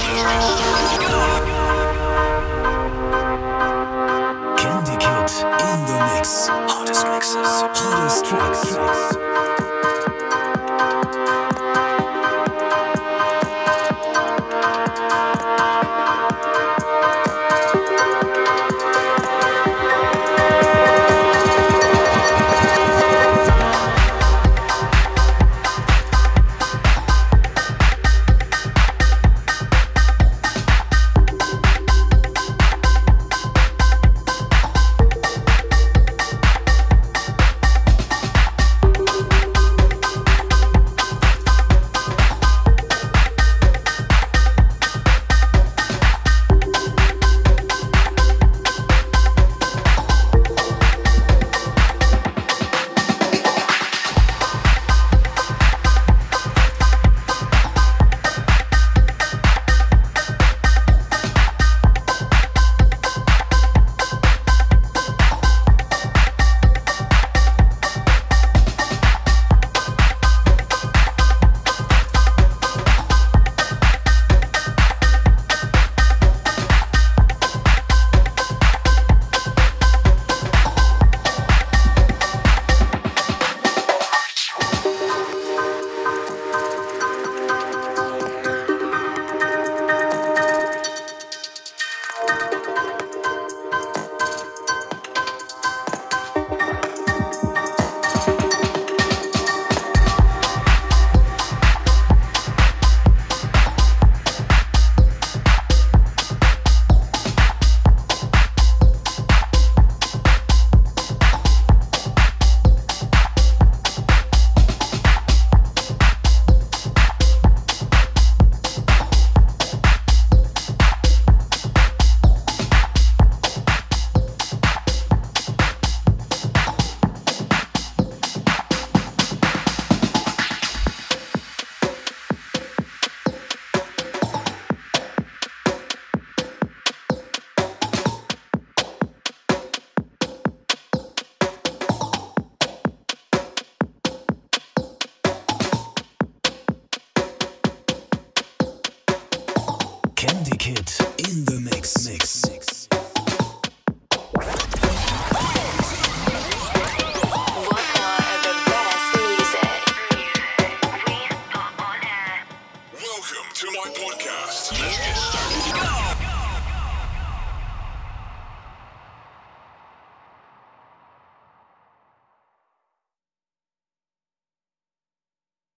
Jesus.